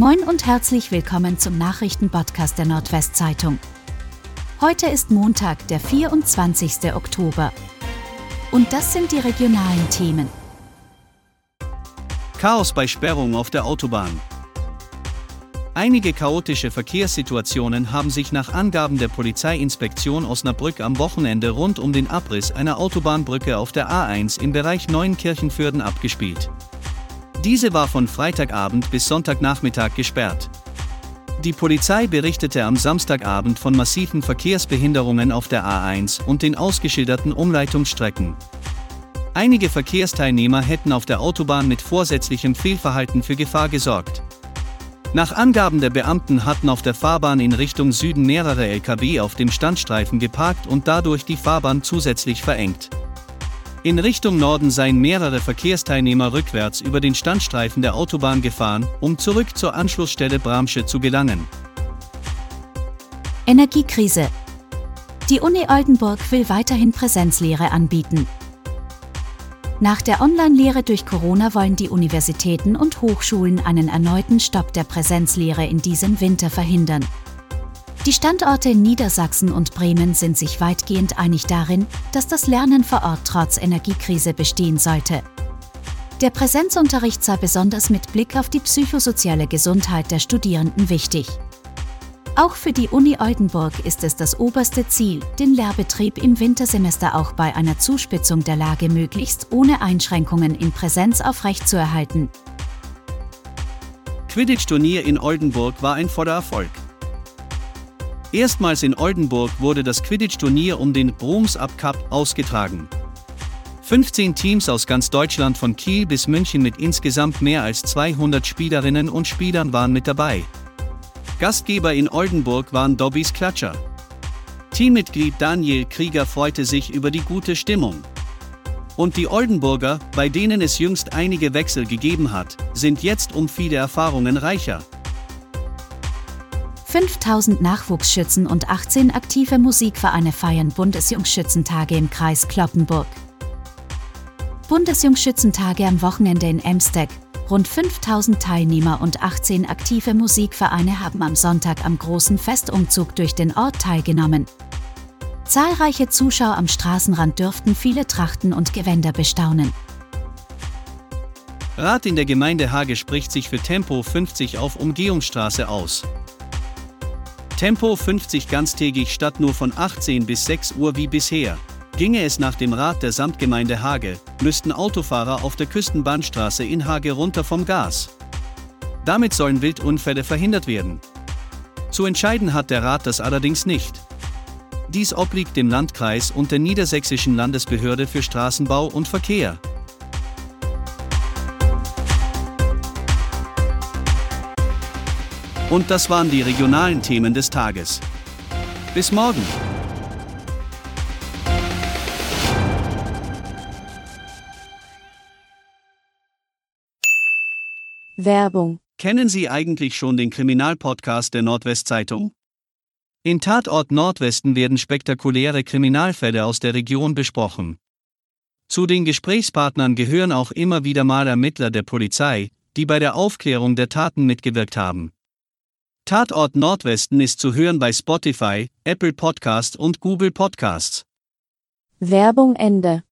Moin und herzlich willkommen zum Nachrichtenpodcast der Nordwestzeitung. Heute ist Montag, der 24. Oktober. Und das sind die regionalen Themen. Chaos bei Sperrung auf der Autobahn. Einige chaotische Verkehrssituationen haben sich nach Angaben der Polizeiinspektion Osnabrück am Wochenende rund um den Abriss einer Autobahnbrücke auf der A1 im Bereich Neuenkirchenfürden abgespielt. Diese war von Freitagabend bis Sonntagnachmittag gesperrt. Die Polizei berichtete am Samstagabend von massiven Verkehrsbehinderungen auf der A1 und den ausgeschilderten Umleitungsstrecken. Einige Verkehrsteilnehmer hätten auf der Autobahn mit vorsätzlichem Fehlverhalten für Gefahr gesorgt. Nach Angaben der Beamten hatten auf der Fahrbahn in Richtung Süden mehrere Lkw auf dem Standstreifen geparkt und dadurch die Fahrbahn zusätzlich verengt. In Richtung Norden seien mehrere Verkehrsteilnehmer rückwärts über den Standstreifen der Autobahn gefahren, um zurück zur Anschlussstelle Bramsche zu gelangen. Energiekrise. Die Uni Oldenburg will weiterhin Präsenzlehre anbieten. Nach der Online-Lehre durch Corona wollen die Universitäten und Hochschulen einen erneuten Stopp der Präsenzlehre in diesem Winter verhindern. Die Standorte in Niedersachsen und Bremen sind sich weitgehend einig darin, dass das Lernen vor Ort trotz Energiekrise bestehen sollte. Der Präsenzunterricht sei besonders mit Blick auf die psychosoziale Gesundheit der Studierenden wichtig. Auch für die Uni Oldenburg ist es das oberste Ziel, den Lehrbetrieb im Wintersemester auch bei einer Zuspitzung der Lage möglichst ohne Einschränkungen in Präsenz aufrechtzuerhalten. Quidditch-Turnier in Oldenburg war ein voller Erfolg. Erstmals in Oldenburg wurde das Quidditch-Turnier um den Broms Up Cup ausgetragen. 15 Teams aus ganz Deutschland von Kiel bis München mit insgesamt mehr als 200 Spielerinnen und Spielern waren mit dabei. Gastgeber in Oldenburg waren Dobbys Klatscher. Teammitglied Daniel Krieger freute sich über die gute Stimmung. Und die Oldenburger, bei denen es jüngst einige Wechsel gegeben hat, sind jetzt um viele Erfahrungen reicher. 5000 Nachwuchsschützen und 18 aktive Musikvereine feiern Bundesjungschützentage im Kreis Kloppenburg. Bundesjungschützentage am Wochenende in Emsteg. Rund 5000 Teilnehmer und 18 aktive Musikvereine haben am Sonntag am großen Festumzug durch den Ort teilgenommen. Zahlreiche Zuschauer am Straßenrand dürften viele Trachten und Gewänder bestaunen. Rat in der Gemeinde Hage spricht sich für Tempo 50 auf Umgehungsstraße aus. Tempo 50 ganztägig statt nur von 18 bis 6 Uhr wie bisher. Ginge es nach dem Rat der Samtgemeinde Hage, müssten Autofahrer auf der Küstenbahnstraße in Hage runter vom Gas. Damit sollen Wildunfälle verhindert werden. Zu entscheiden hat der Rat das allerdings nicht. Dies obliegt dem Landkreis und der Niedersächsischen Landesbehörde für Straßenbau und Verkehr. Und das waren die regionalen Themen des Tages. Bis morgen. Werbung. Kennen Sie eigentlich schon den Kriminalpodcast der Nordwestzeitung? In Tatort Nordwesten werden spektakuläre Kriminalfälle aus der Region besprochen. Zu den Gesprächspartnern gehören auch immer wieder mal Ermittler der Polizei, die bei der Aufklärung der Taten mitgewirkt haben. Tatort Nordwesten ist zu hören bei Spotify, Apple Podcast und Google Podcasts. Werbung Ende.